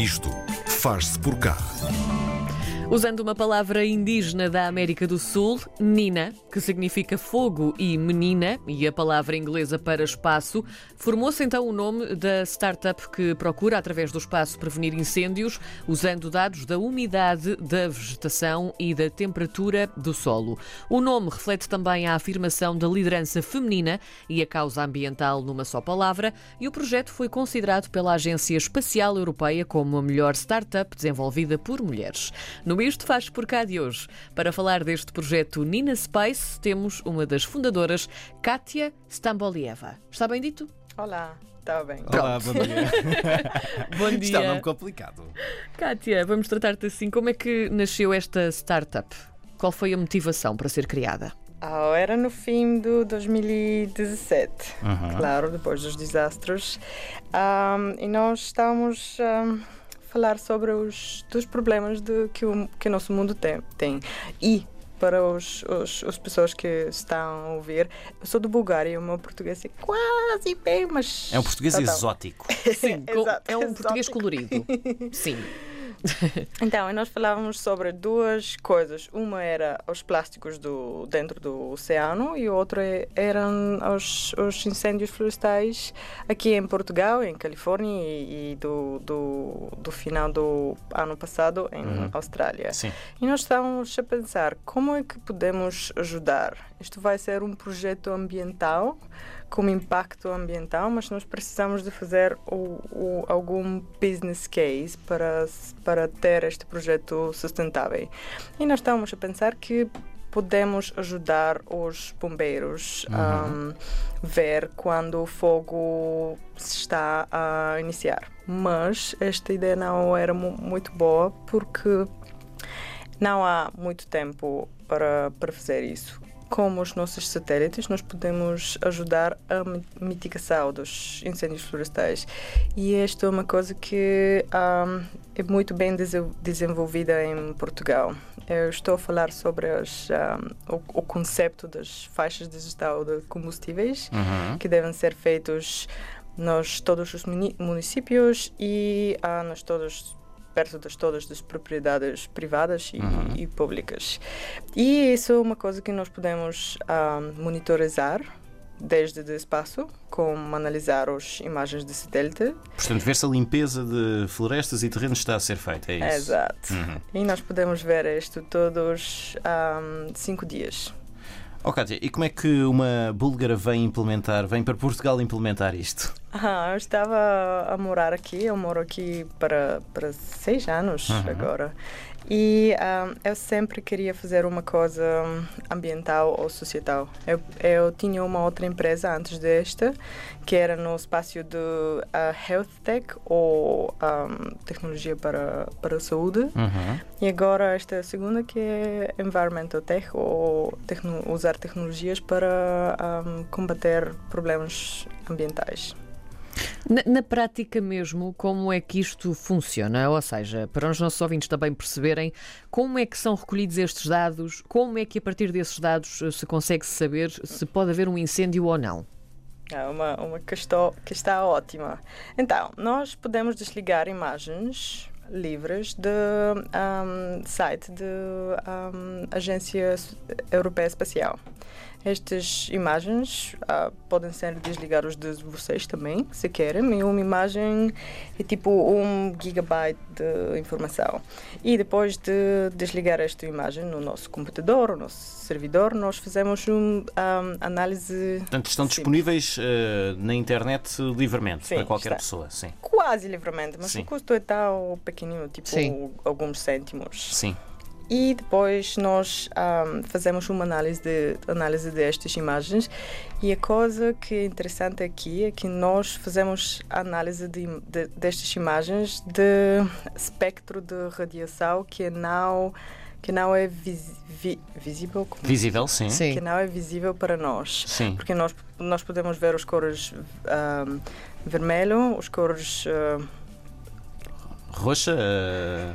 Isto faz-se por cá. Usando uma palavra indígena da América do Sul, Nina, que significa fogo e menina, e a palavra inglesa para espaço, formou-se então o nome da startup que procura, através do espaço, prevenir incêndios, usando dados da umidade da vegetação e da temperatura do solo. O nome reflete também a afirmação da liderança feminina e a causa ambiental numa só palavra, e o projeto foi considerado pela Agência Espacial Europeia como a melhor startup desenvolvida por mulheres. No Isto Faz Por Cá de hoje, para falar deste projeto Nina Space, temos uma das fundadoras, Kátia Stambolieva. Está bem dito? Olá, está bem. Olá, bom dia. Bom Isto é um nome dia. complicado. Kátia, vamos tratar-te assim. Como é que nasceu esta startup? Qual foi a motivação para ser criada? Ah, era no fim do 2017, Uhum. claro, depois dos desastres. Ahm, e nós estávamos ahm, a falar sobre os dos problemas de, que, o, que o nosso mundo tem. tem. E para os, os, as pessoas que estão a ouvir, eu sou de Bulgária e o meu português é quase bem, mas. É um português tá, tá. exótico. Sim, com- Exato, é um português exótico. colorido. Sim. Então, nós falávamos sobre duas coisas. Uma era os plásticos do, dentro do oceano e outra eram os, os incêndios florestais aqui em Portugal, em Califórnia e, e do, do, do final do ano passado em Uhum. Austrália. Sim. E nós estávamos a pensar como é que podemos ajudar. Isto vai ser um projeto ambiental, com impacto ambiental, mas nós precisamos de fazer o, o, algum business case para, para ter este projeto sustentável. E nós estávamos a pensar que podemos ajudar os bombeiros a ver quando o fogo se está a iniciar. Mas esta ideia não era mu- muito boa porque não há muito tempo para, para fazer isso. Com os nossos satélites, nós podemos ajudar a mi- mitigação dos incêndios florestais. E esta é uma coisa que ahm, é muito bem dese- desenvolvida em Portugal. Eu estou a falar sobre as, ahm, o, o conceito das faixas de gestão de combustíveis Uhum. que devem ser feitos nos todos os muni- municípios e ah, nos todos perto de todas as propriedades privadas e, Uhum. e públicas. E isso é uma coisa que nós podemos ah, monitorizar desde o espaço, como analisar as imagens de satélite. Portanto, ver se a limpeza de florestas e terrenos está a ser feita, é isso? Exato. Uhum. E nós podemos ver isto todos ah, cinco dias. Oh, Kátia, e como é que uma búlgara vem implementar, vem para Portugal implementar isto? Ah, eu estava a morar aqui, eu moro aqui para, para seis anos Uhum. agora. E ah, eu sempre queria fazer uma coisa ambiental ou societal. Eu, eu tinha uma outra empresa antes desta, que era no espaço de ah, health tech ou ah, tecnologia para, para a saúde. Uhum. E agora esta segunda que é environmental tech ou tecno- usar tecnologias para ah, combater problemas ambientais. Na, na prática mesmo, como é que isto funciona? Ou seja, para os nossos ouvintes também perceberem como é que são recolhidos estes dados, como é que a partir desses dados eh, se consegue saber se pode haver um incêndio ou não. É uma, uma questão que está ótima. Então, nós podemos desligar imagens livres do um, site da Agência Europeia Espacial. Estas imagens ah, podem ser desligadas de vocês também, se querem. E uma imagem é tipo um gigabyte de informação. E depois de desligar esta imagem no nosso computador, no nosso servidor, nós fazemos uma análise Portanto, estão Sim. disponíveis eh, na internet livremente Sim, para qualquer está. pessoa. Sim. quase livremente, mas Sim. o custo é tão pequenino, tipo Sim. alguns cêntimos. Sim. E depois nós ahm, fazemos uma análise, de, análise destas imagens e a coisa que é interessante aqui é que nós fazemos a análise de, de- destas imagens de espectro de radiação que não que não é vis, vi- visível como- Visível, sim. Sim. que não é visível para nós Sim. porque nós nós podemos ver as cores ahm, vermelho, as cores ah, Roxa.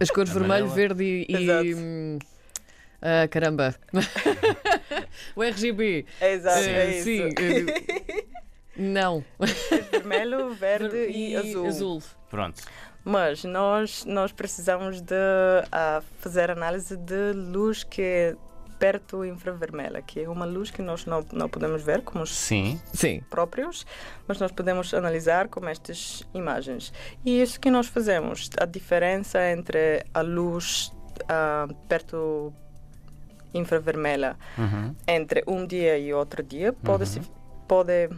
As cores vermelho, verde e. e, hum, ah, caramba! o RGB. exato, Eh, é isso. sim. eh, não. vermelho, verde e, azul. Pronto. Mas nós, nós precisamos de uh, fazer análise de luz que é perto infravermelha, que é uma luz que nós não, não podemos ver como os Sim. Sim. próprios, mas nós podemos analisar com estas imagens. E isso que nós fazemos, a diferença entre a luz ah, perto infravermelha Uhum. entre um dia e outro dia pode, se, pode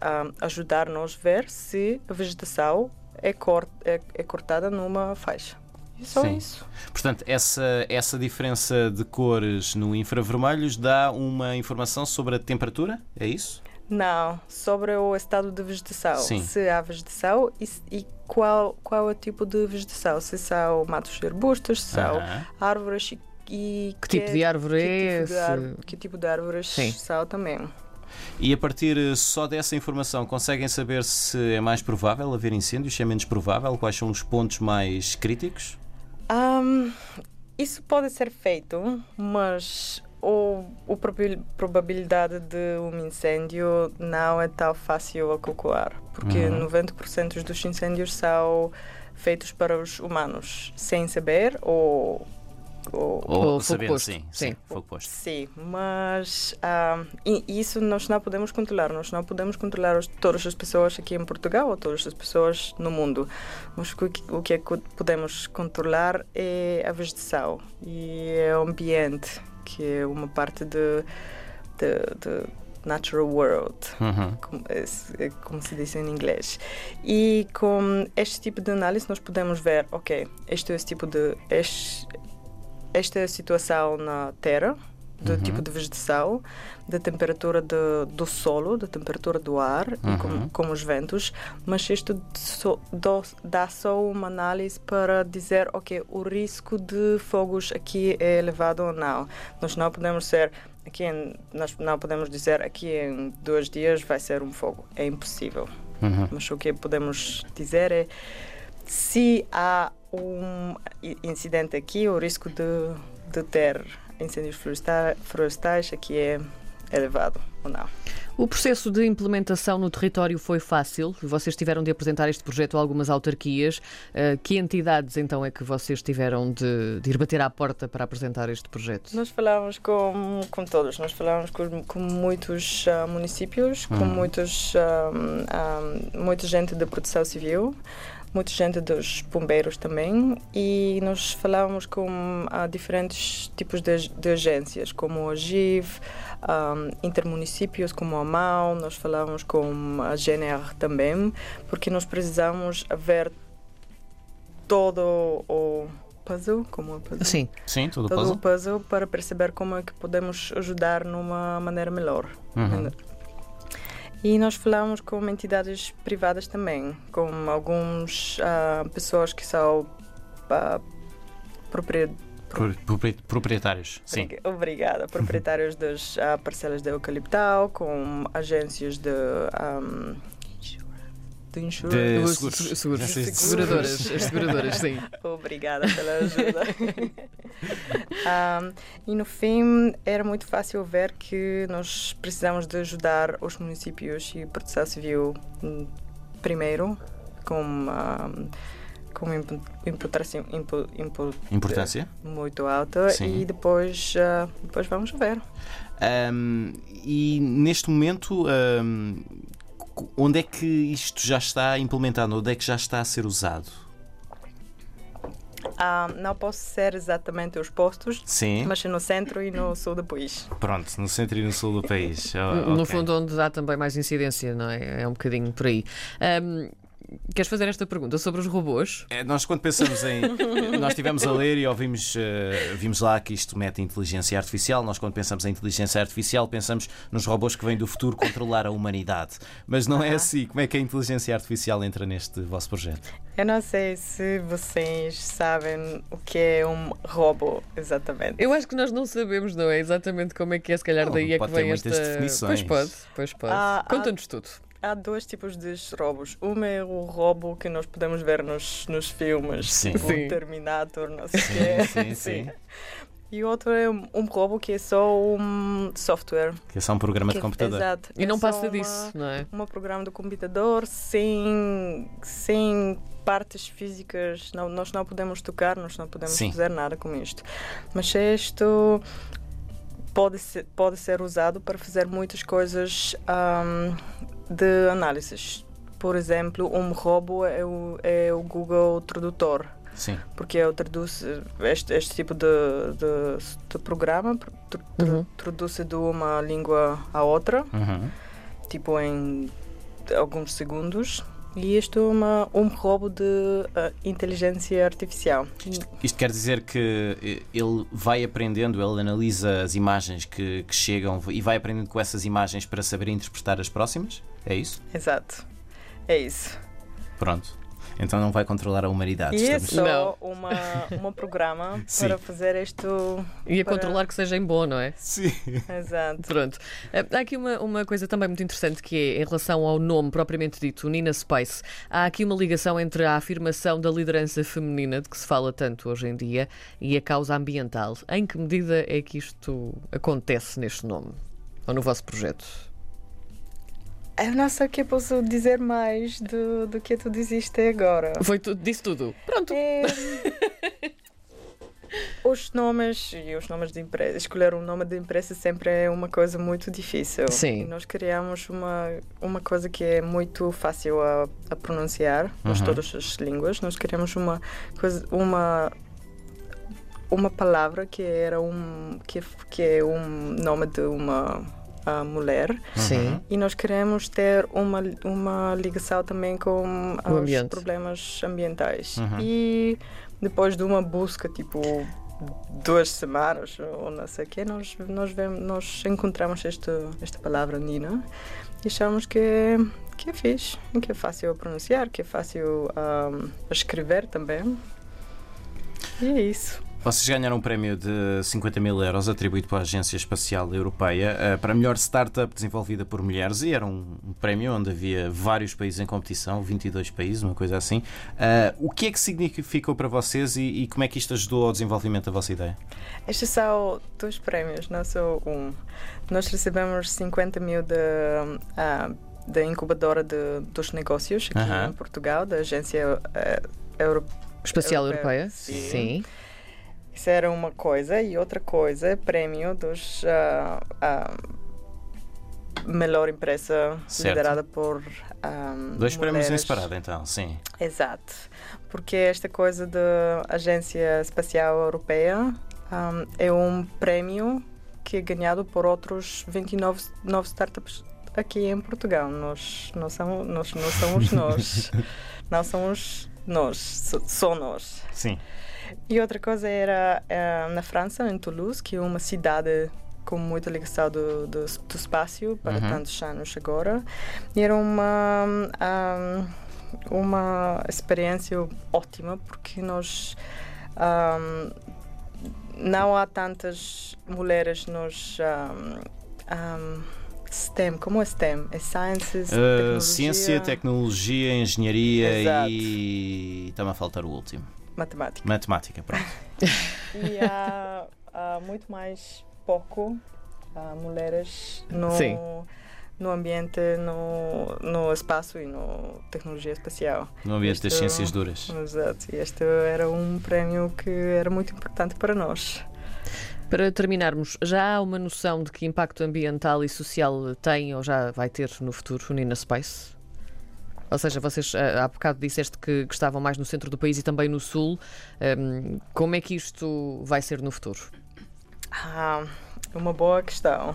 ah, ajudar-nos a ver se a vegetação é, cor, é, é cortada numa faixa. E só Sim. isso. Portanto, essa, essa diferença de cores no infravermelhos dá uma informação sobre a temperatura? É isso? Não, sobre o estado de vegetação. Sim. Se há vegetação e, e qual, qual é o tipo de vegetação. Se são matos e arbustos, se são árvores e, e Que tipo de árvore que é tipo de esse? que tipo de árvores Sim. são também. E a partir eh, só dessa informação, conseguem saber se é mais provável haver incêndios, se é menos provável? Quais são os pontos mais críticos? Ahm, isso pode ser feito, mas o, o probabil- probabilidade de um incêndio não é tão fácil a calcular, porque Uhum. 90% dos incêndios são feitos para os humanos, sem saber ou, ou Ou sabendo, posto. sim, Sim. sim, fogo posto. Sim, mas ah, isso nós não podemos controlar. Nós não podemos controlar os- todas as pessoas aqui em Portugal ou todas as pessoas no mundo. Mas o que, o que é que podemos controlar é a vegetação e é o ambiente, que é uma parte de, de, de natural world Uhum. como, é- é como se diz em inglês. E com este tipo de análise nós podemos ver, ok, este é esse tipo de este, esta situação na Terra, do Uhum. tipo de vegetação, da temperatura de, do solo, da temperatura do ar Uhum. e com, com os ventos, mas isto só- dó- dá só uma análise para dizer, ok, o risco de fogos aqui é elevado ou não. Nós não podemos ser aqui em- nós não podemos dizer aqui em dois dias vai ser um fogo, é impossível. Uhum. Mas o que podemos dizer é se há um incidente aqui, o risco de, de ter incêndios floresta- florestais aqui é elevado ou não. O processo de implementação no território foi fácil. Vocês tiveram de apresentar este projeto a algumas autarquias. Uh, que entidades então é que vocês tiveram de, de ir bater à porta para apresentar este projeto? Nós falamos com, com todos, nós falamos com, com muitos ah, municípios, com muitos, ah, muita gente da proteção civil, muita gente dos bombeiros também, e nós falamos com ah, diferentes tipos de, de agências, como a GIV, ah, intermunicípios como a MAU, nós falamos com a GNR também, porque nós precisamos ver todo o puzzle, como é puzzle? Sim. Sim, tudo todo puzzle. o puzzle para perceber como é que podemos ajudar numa maneira melhor. Uhum. E nós falamos com entidades privadas também, com algumas pessoas que são ah, propria- Pro- propri- Proprietários, sim. Obrigada. Proprietários das ah, parcelas de eucaliptal, com agências de. ah, de insurance. De- Os seguros. se- seguros. De Seguradoras. As seguradoras, sim. Obrigada pela ajuda. Um, e no fim, era muito fácil ver que nós precisamos de ajudar os municípios e a proteção civil hum, primeiro, com, um, com uma impu- Importância. muito alta Sim. e depois, ah, depois vamos ver. Ahm, e neste momento, c- onde é que isto já está implementado? Onde é que já está a ser usado? Ah, não posso ser exatamente os postos, Sim. mas no centro e no sul do país. Pronto, no centro e no sul do país. Oh, No ok. fundo, onde dá também mais incidência, não é? É um bocadinho por aí. Ahm, queres fazer esta pergunta sobre os robôs? É, Nós quando pensamos em. nós estivemos a ler e ouvimos eh, vimos lá que isto mete inteligência artificial. Nós quando pensamos em inteligência artificial pensamos nos robôs que vêm do futuro controlar a humanidade. Mas não é assim. Como é que a inteligência artificial entra neste vosso projeto? Eu não sei se vocês sabem o que é um robô exatamente. Eu acho que nós não sabemos, não é? Exatamente como é que é, se calhar Não, daí é que vem esta. definições. Pois pode, pois pode. Ah, Conta-nos tudo. Há dois tipos de robôs. Um é o robô que nós podemos ver nos, nos filmes, Sim. tipo Sim. Terminator, não sei o quê. sim, sim. E o outro é um, robô que é só um software. Que é só um programa de Que- computador. Exato. E É não passa uma- disso, não é? Um programa do computador sem, sem partes físicas, não, nós não podemos tocar, nós não podemos Sim. fazer nada com isto. Mas isto pode ser, pode ser usado para fazer muitas coisas ahm, de análises. Por exemplo, um robô é o, é o Google Tradutor, Sim. porque ele traduz este, este tipo de, de, de programa, tr- tr- Uhum. traduz de uma língua à outra Uhum. tipo em alguns segundos. E isto é uma, um robô de ah, inteligência artificial. Isto quer dizer que eh, ele vai aprendendo, ele analisa as imagens que, que chegam e vai aprendendo com essas imagens para saber interpretar as próximas? É isso? Exato. É isso. Pronto. Então não vai controlar a humanidade. E é estamos- só uma, um programa Sim. para fazer isto. E a para- controlar que seja em bom, não é? Sim. Exato. Pronto. Eh, Há aqui uma, uma coisa também muito interessante que é em relação ao nome propriamente dito, Nina Spice. Há aqui uma ligação entre a afirmação da liderança feminina, de que se fala tanto hoje em dia, e a causa ambiental. Em que medida é que isto acontece neste nome? Ou no vosso projeto? Eu não sei o que posso dizer mais do, do que tu disseste agora. Foi tu, disse tudo. Pronto. É, os nomes e os nomes de empresa, escolher um nome de empresa sempre é uma coisa muito difícil. Sim. E nós criamos uma, uma coisa que é muito fácil a, a pronunciar nas Uhum. todas as línguas. Nós criamos uma coisa, uma uma palavra que era um que, que é um nome de uma ah, mulher Sim. e nós queremos ter uma, uma ligação também com O os ambiente. problemas ambientais. Uhum. E depois de uma busca, tipo, duas semanas ou não sei o quê, nós, nós, vemos, nós encontramos esta, esta palavra Nina e achamos que é, que é fixe, que é fácil a pronunciar, que é fácil ah, a escrever também. E é isso. Vocês ganharam um prémio de 50 mil euros atribuído pela Agência Espacial Europeia eh, para a melhor startup desenvolvida por mulheres e era um, prémio onde havia vários países em competição, 22 países, uma coisa assim. Eh, o que é que significou para vocês e, como é que isto ajudou ao desenvolvimento da vossa ideia? Estes são dois prémios, não só um. Nós recebemos 50 mil da ah, da incubadora de, dos negócios aqui Aham. em Portugal, da Agência eh, Euro- Espacial Europeia, Europeia? sim. Sim. Isso era uma coisa. E outra coisa é prémio dos ah, ah, melhor empresa Certo. liderada por ah, Dois prémios em mulheres. separado, então, sim. Exato. Porque esta coisa da Agência Espacial Europeia um, é um prémio que é ganhado por outros 29 novos startups aqui em Portugal. Nós não somos nós, não somos nós. não somos nós, só nós. Sim. E outra coisa era eh, na França, em Toulouse, que é uma cidade com muita ligação do, do, do espaço para Uhum. tantos anos agora. E era uma, ahm, uma experiência ótima, porque nós. ahm, não há tantas mulheres nos. ahm, ahm, STEM, como é STEM? É Sciences, Eh, tecnologia, ciência, tecnologia, engenharia Exato. e. Está-me a faltar o último. Matemática. Matemática, pronto. E há, há muito mais pouco há mulheres no, Sim. no ambiente, no, no espaço e no tecnologia espacial. No ambiente das Isto- ciências duras. Exato. E este era um prémio que era muito importante para nós. Para terminarmos, já há uma noção de que impacto ambiental e social tem ou já vai ter no futuro o Nina Space? Ou seja, vocês ah, há bocado disseste que, estavam mais no centro do país e também no sul. Ahm, como é que isto vai ser no futuro? Ah, uma boa questão.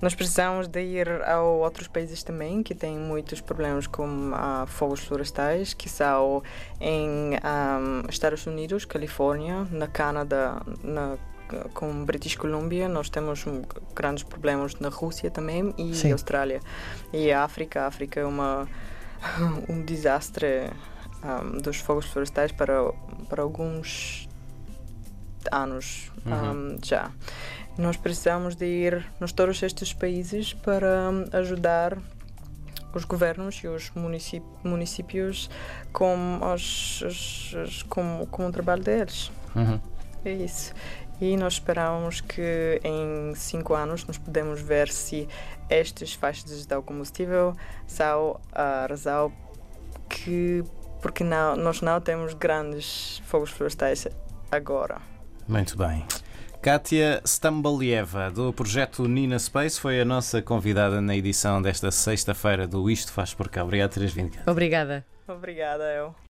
Nós precisamos de ir a outros países também que têm muitos problemas com ah, fogos florestais, que são em ah, Estados Unidos, Califórnia, na Canadá, na com British Columbia, nós temos grandes problemas na Rússia também e Sim. Austrália. E a África, a África é uma um desastre ah, dos fogos florestais para para alguns anos Uhum. um, já. Nós precisamos de ir nos todos estes países para um, ajudar os governos e os municíp- municípios com, os, os- os- com, com o trabalho deles. Uhum. É isso. E nós esperamos que em cinco anos nós podemos ver se estas faixas de combustível são a razão que porque não, nós não temos grandes fogos florestais agora. Muito bem. Kátia Stambalieva, do projeto Nina Space, foi a nossa convidada na edição desta sexta-feira do Isto Faz Por Cá. Obrigado teres vindo. Obrigada. Obrigada, eu.